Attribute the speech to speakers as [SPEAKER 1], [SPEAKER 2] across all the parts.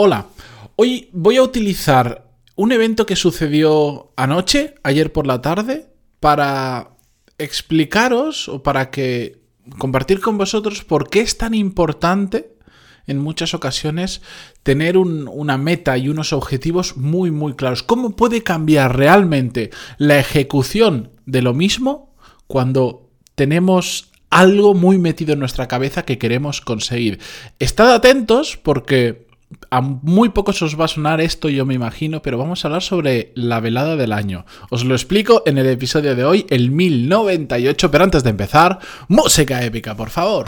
[SPEAKER 1] Hola, hoy voy a utilizar un evento que sucedió anoche, ayer por la tarde, para explicaros o para que compartir con vosotros por qué es tan importante en muchas ocasiones tener una meta y unos objetivos muy muy claros. ¿Cómo puede cambiar realmente la ejecución de lo mismo cuando tenemos algo muy metido en nuestra cabeza que queremos conseguir? Estad atentos porque a muy pocos os va a sonar esto, yo me imagino, pero vamos a hablar sobre la velada del año. Os lo explico en el episodio de hoy, el 1098, pero antes de empezar, música épica, por favor.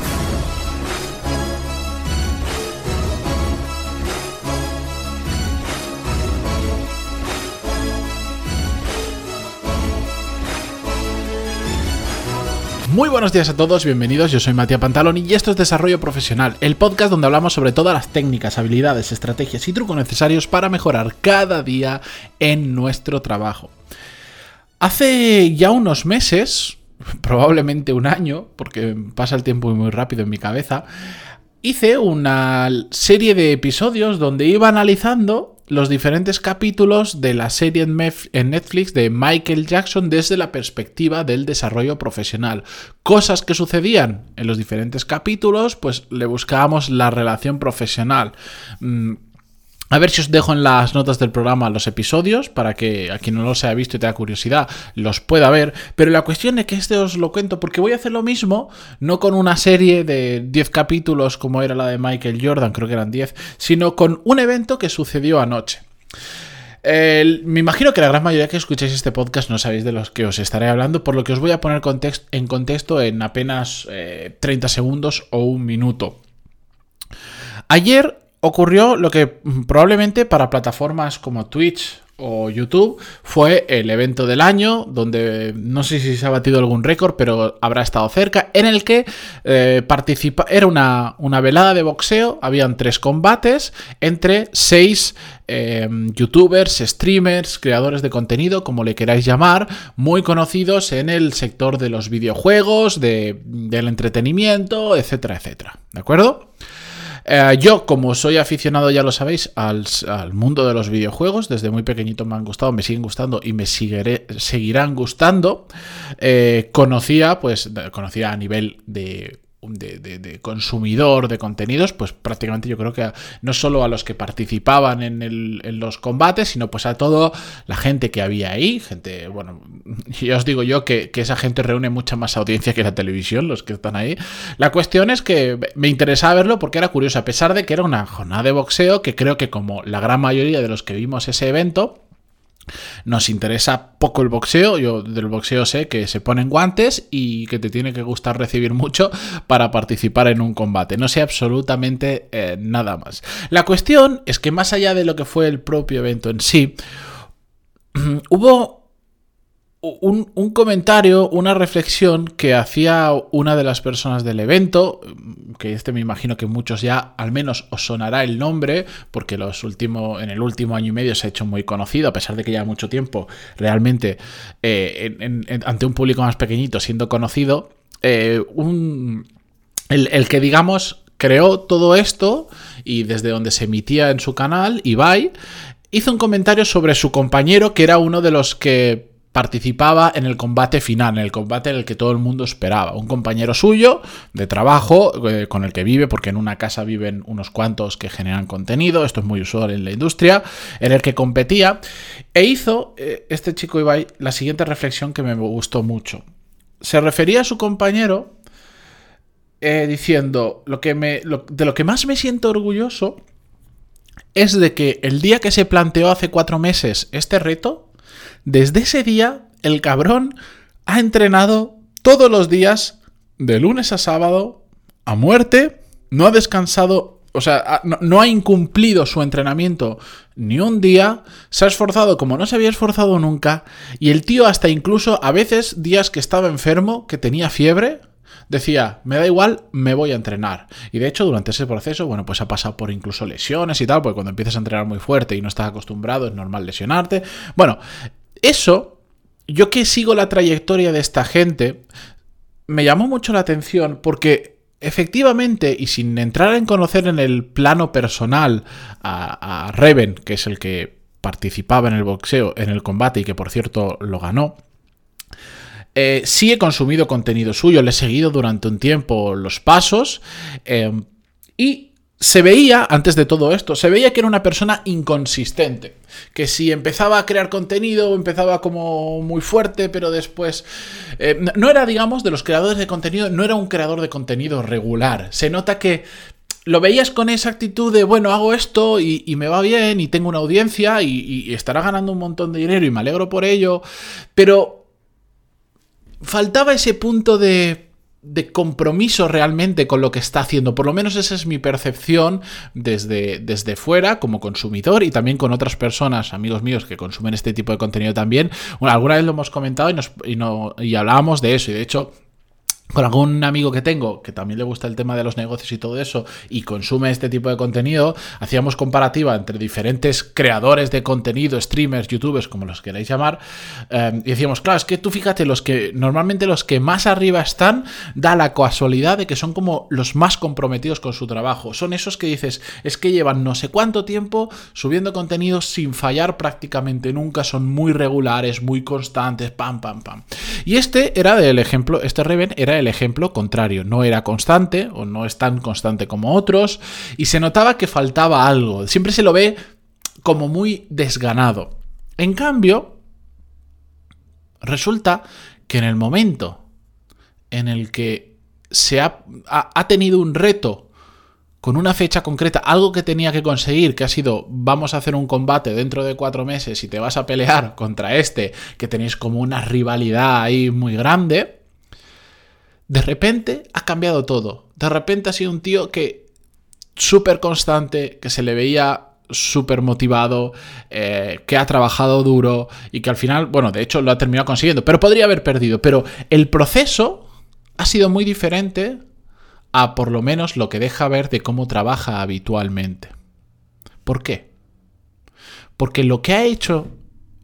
[SPEAKER 1] Muy buenos días a todos, bienvenidos, yo soy Matías Pantaloni y esto es Desarrollo Profesional, el podcast donde hablamos sobre todas las técnicas, habilidades, estrategias y trucos necesarios para mejorar cada día en nuestro trabajo. Hace ya unos meses, probablemente un año, porque pasa el tiempo muy rápido en mi cabeza, hice una serie de episodios donde iba analizando los diferentes capítulos de la serie en Netflix de Michael Jackson desde la perspectiva del desarrollo profesional. Cosas que sucedían en los diferentes capítulos, pues le buscábamos la relación profesional. Mm, a ver si os dejo en las notas del programa los episodios para que a quien no los haya visto y tenga curiosidad los pueda ver. Pero la cuestión es que este os lo cuento porque voy a hacer lo mismo, no con una serie de 10 capítulos como era la de Michael Jordan, creo que eran 10, sino con un evento que sucedió anoche. me imagino que la gran mayoría que escucháis este podcast no sabéis de los que os estaré hablando, por lo que os voy a poner en contexto en apenas 30 eh, segundos o un minuto. Ayer ocurrió lo que probablemente para plataformas como Twitch o YouTube fue el evento del año, donde no sé si se ha batido algún récord, pero habrá estado cerca, en el que eh, participa, era una, una, velada de boxeo, habían tres combates entre seis em, youtubers, streamers, creadores de contenido, como le queráis llamar, muy conocidos en el sector de los videojuegos, de, del entretenimiento, etcétera, etcétera. ¿De acuerdo? Eh, yo, como soy aficionado, ya lo sabéis, al, mundo de los videojuegos, desde muy pequeñito me han gustado, me siguen gustando y me seguirán gustando, eh, conocía, pues, conocía a nivel de de, consumidor de contenidos, pues prácticamente yo creo que no solo a los que participaban en, los combates, sino pues a toda la gente que había ahí, gente, bueno, ya os digo yo que, esa gente reúne mucha más audiencia que la televisión, los que están ahí. La cuestión es que me interesaba verlo porque era curioso, a pesar de que era una jornada de boxeo, que creo que como la gran mayoría de los que vimos ese evento, nos interesa poco el boxeo, yo del boxeo sé que se ponen guantes y que te tiene que gustar recibir mucho para participar en un combate, no sé absolutamente eh, nada más. La cuestión es que más allá de lo que fue el propio evento en sí, hubo un, comentario, una reflexión que hacía una de las personas del evento, que este me imagino que muchos ya al menos os sonará el nombre, porque los en el último año y medio se ha hecho muy conocido, a pesar de que ya mucho tiempo realmente eh, ante un público más pequeñito siendo conocido, eh, el, el que digamos creó todo esto y desde donde se emitía en su canal, Ibai, hizo un comentario sobre su compañero que era uno de los que participaba en el combate final, en el combate en el que todo el mundo esperaba. Un compañero suyo de trabajo eh, con el que vive, porque en una casa viven unos cuantos que generan contenido, esto es muy usual en la industria, en el que competía, e hizo eh, este chico Ibai la siguiente reflexión que me gustó mucho. Se refería a su compañero eh, diciendo, lo que de lo que más me siento orgulloso es de que el día que se planteó hace cuatro meses este reto, desde ese día, el cabrón ha entrenado todos los días, de lunes a sábado, a muerte, no ha descansado, o sea, no, ha incumplido su entrenamiento ni un día, se ha esforzado como no se había esforzado nunca, y el tío hasta incluso a veces días que estaba enfermo, que tenía fiebre, decía, me da igual, me voy a entrenar. Y de hecho, durante ese proceso, bueno, pues ha pasado por incluso lesiones y tal, porque cuando empiezas a entrenar muy fuerte y no estás acostumbrado, es normal lesionarte. Bueno, eso, yo que sigo la trayectoria de esta gente, me llamó mucho la atención porque efectivamente, y sin entrar en conocer en el plano personal a, a Reven, que es el que participaba en el boxeo, en el combate y que por cierto lo ganó, eh, sí he consumido contenido suyo, le he seguido durante un tiempo los pasos eh, y se veía, antes de todo esto, se veía que era una persona inconsistente. Que si empezaba a crear contenido, empezaba como muy fuerte, pero después... Eh, no era, digamos, de los creadores de contenido, no era un creador de contenido regular. Se nota que lo veías con esa actitud de, bueno, hago esto y, me va bien y tengo una audiencia y, y estará ganando un montón de dinero y me alegro por ello, pero faltaba ese punto de de compromiso realmente con lo que está haciendo. Por lo menos esa es mi percepción desde, desde fuera como consumidor y también con otras personas, amigos míos que consumen este tipo de contenido también. Bueno, alguna vez lo hemos comentado y, no, y hablábamos de eso y de hecho con algún amigo que tengo que también le gusta el tema de los negocios y todo eso y consume este tipo de contenido, hacíamos comparativa entre diferentes creadores de contenido, streamers, youtubers, como los queráis llamar, eh, y decíamos, claro, es que tú fíjate, los que normalmente los que más arriba están, da la casualidad de que son como los más comprometidos con su trabajo. Son esos que dices, es que llevan no sé cuánto tiempo subiendo contenido sin fallar prácticamente nunca, son muy regulares, muy constantes, pam, pam, pam. Y este era el ejemplo, este Reven era el ejemplo contrario. No era constante o no es tan constante como otros y se notaba que faltaba algo. Siempre se lo ve como muy desganado. En cambio, resulta que en el momento en el que se ha, ha, tenido un reto con una fecha concreta, algo que tenía que conseguir, que ha sido vamos a hacer un combate dentro de cuatro meses y te vas a pelear contra este, que tenéis como una rivalidad ahí muy grande, de repente ha cambiado todo. De repente ha sido un tío que súper constante, que se le veía súper motivado, eh, que ha trabajado duro y que al final, bueno, de hecho lo ha terminado consiguiendo, pero podría haber perdido. Pero el proceso ha sido muy diferente a por lo menos lo que deja ver de cómo trabaja habitualmente. ¿Por qué? Porque lo que ha hecho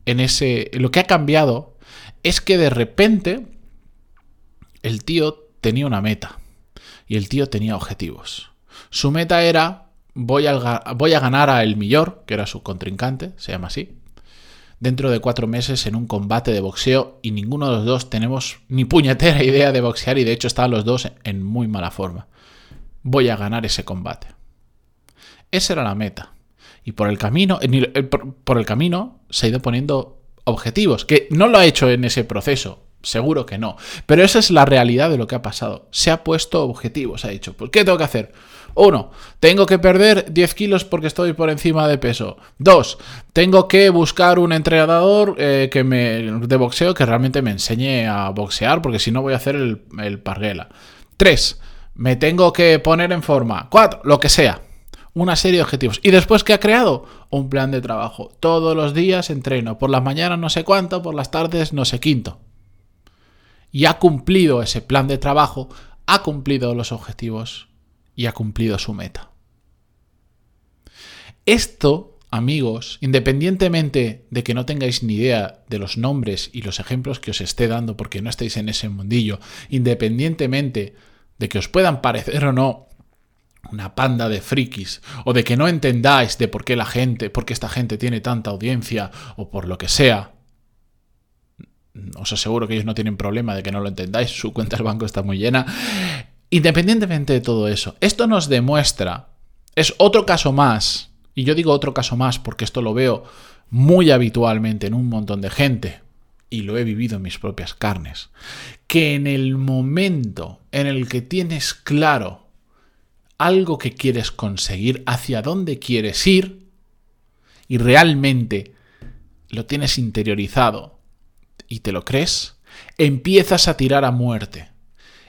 [SPEAKER 1] en ese, lo que ha cambiado es que de repente el tío tenía una meta y el tío tenía objetivos. Su meta era voy a, ganar a El Millor, que era su contrincante, se llama así, dentro de cuatro meses en un combate de boxeo y ninguno de los dos tenemos ni puñetera idea de boxear y de hecho estaban los dos en muy mala forma. Voy a ganar ese combate. Esa era la meta. Y por el camino, por el camino se ha ido poniendo objetivos, que no lo ha hecho en ese proceso, Seguro que no. Pero esa es la realidad de lo que ha pasado. Se ha puesto objetivos, ha dicho. Pues, ¿qué tengo que hacer? Uno, tengo que perder 10 kilos porque estoy por encima de peso. Dos, tengo que buscar un entrenador eh, que me, de boxeo que realmente me enseñe a boxear porque si no voy a hacer el, el parguela. Tres, me tengo que poner en forma. Cuatro, lo que sea una serie de objetivos. ¿Y después qué ha creado? Un plan de trabajo. Todos los días entreno. Por las mañanas no sé cuánto, por las tardes no sé quinto y ha cumplido ese plan de trabajo, ha cumplido los objetivos y ha cumplido su meta. Esto, amigos, independientemente de que no tengáis ni idea de los nombres y los ejemplos que os esté dando porque no estáis en ese mundillo, independientemente de que os puedan parecer o no una panda de frikis, o de que no entendáis de por qué la gente, por qué esta gente tiene tanta audiencia, o por lo que sea, os aseguro que ellos no tienen problema de que no lo entendáis, su cuenta del banco está muy llena. Independientemente de todo eso, esto nos demuestra, es otro caso más, y yo digo otro caso más porque esto lo veo muy habitualmente en un montón de gente, y lo he vivido en mis propias carnes, que en el momento en el que tienes claro algo que quieres conseguir, hacia dónde quieres ir, y realmente lo tienes interiorizado, y te lo crees, empiezas a tirar a muerte.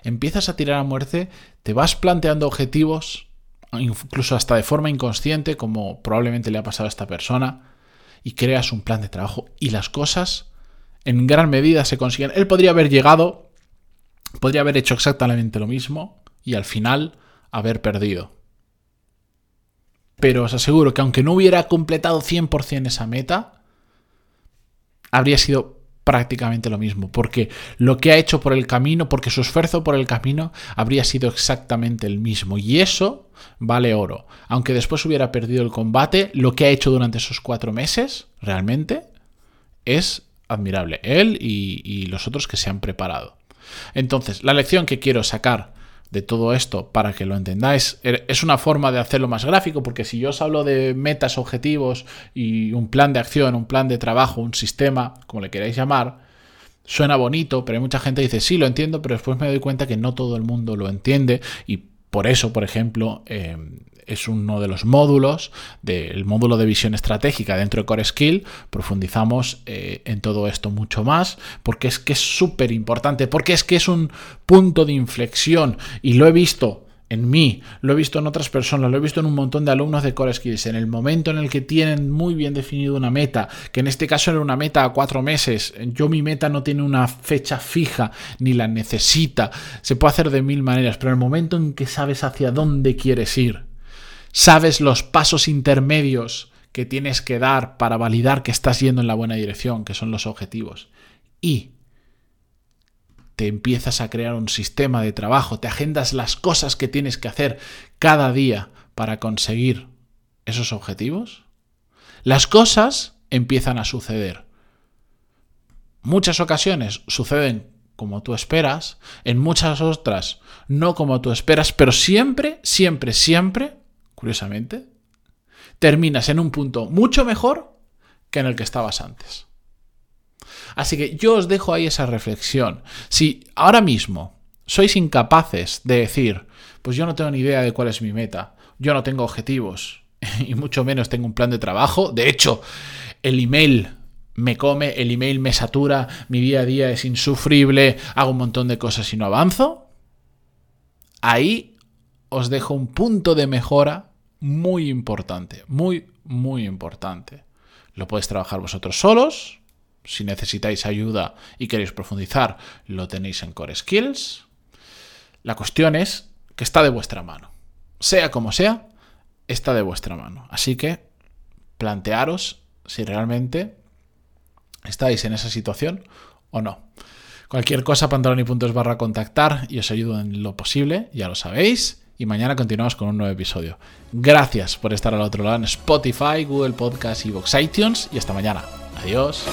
[SPEAKER 1] Empiezas a tirar a muerte, te vas planteando objetivos, incluso hasta de forma inconsciente, como probablemente le ha pasado a esta persona, y creas un plan de trabajo y las cosas en gran medida se consiguen. Él podría haber llegado, podría haber hecho exactamente lo mismo y al final haber perdido. Pero os aseguro que aunque no hubiera completado 100% esa meta, habría sido prácticamente lo mismo, porque lo que ha hecho por el camino, porque su esfuerzo por el camino habría sido exactamente el mismo. Y eso vale oro. Aunque después hubiera perdido el combate, lo que ha hecho durante esos cuatro meses, realmente, es admirable. Él y, los otros que se han preparado. Entonces, la lección que quiero sacar de todo esto para que lo entendáis. Er, es una forma de hacerlo más gráfico, porque si yo os hablo de metas, objetivos y un plan de acción, un plan de trabajo, un sistema, como le queráis llamar, suena bonito, pero hay mucha gente que dice, sí, lo entiendo, pero después me doy cuenta que no todo el mundo lo entiende y por eso, por ejemplo, eh, es uno de los módulos del módulo de visión estratégica dentro de Core Skill. Profundizamos eh, en todo esto mucho más porque es que es súper importante, porque es que es un punto de inflexión. Y lo he visto en mí, lo he visto en otras personas, lo he visto en un montón de alumnos de Core Skills, en el momento en el que tienen muy bien definido una meta, que en este caso era una meta a cuatro meses, yo mi meta no tiene una fecha fija, ni la necesita, se puede hacer de mil maneras, pero en el momento en que sabes hacia dónde quieres ir, sabes los pasos intermedios que tienes que dar para validar que estás yendo en la buena dirección, que son los objetivos, y te empiezas a crear un sistema de trabajo, te agendas las cosas que tienes que hacer cada día para conseguir esos objetivos, las cosas empiezan a suceder. Muchas ocasiones suceden como tú esperas, en muchas otras no como tú esperas, pero siempre, siempre, siempre curiosamente, terminas en un punto mucho mejor que en el que estabas antes. Así que yo os dejo ahí esa reflexión. Si ahora mismo sois incapaces de decir, pues yo no tengo ni idea de cuál es mi meta, yo no tengo objetivos y mucho menos tengo un plan de trabajo, de hecho, el email me come, el email me satura, mi día a día es insufrible, hago un montón de cosas y no avanzo, ahí os dejo un punto de mejora muy importante, muy, muy importante. Lo podéis trabajar vosotros solos. Si necesitáis ayuda y queréis profundizar, lo tenéis en Core Skills. La cuestión es que está de vuestra mano. Sea como sea, está de vuestra mano. Así que plantearos si realmente estáis en esa situación o no. Cualquier cosa, pantaloni.es barra contactar y os ayudo en lo posible, ya lo sabéis y mañana continuamos con un nuevo episodio. Gracias por estar al otro lado en Spotify, Google Podcast, Vox iTunes y hasta mañana. Adiós.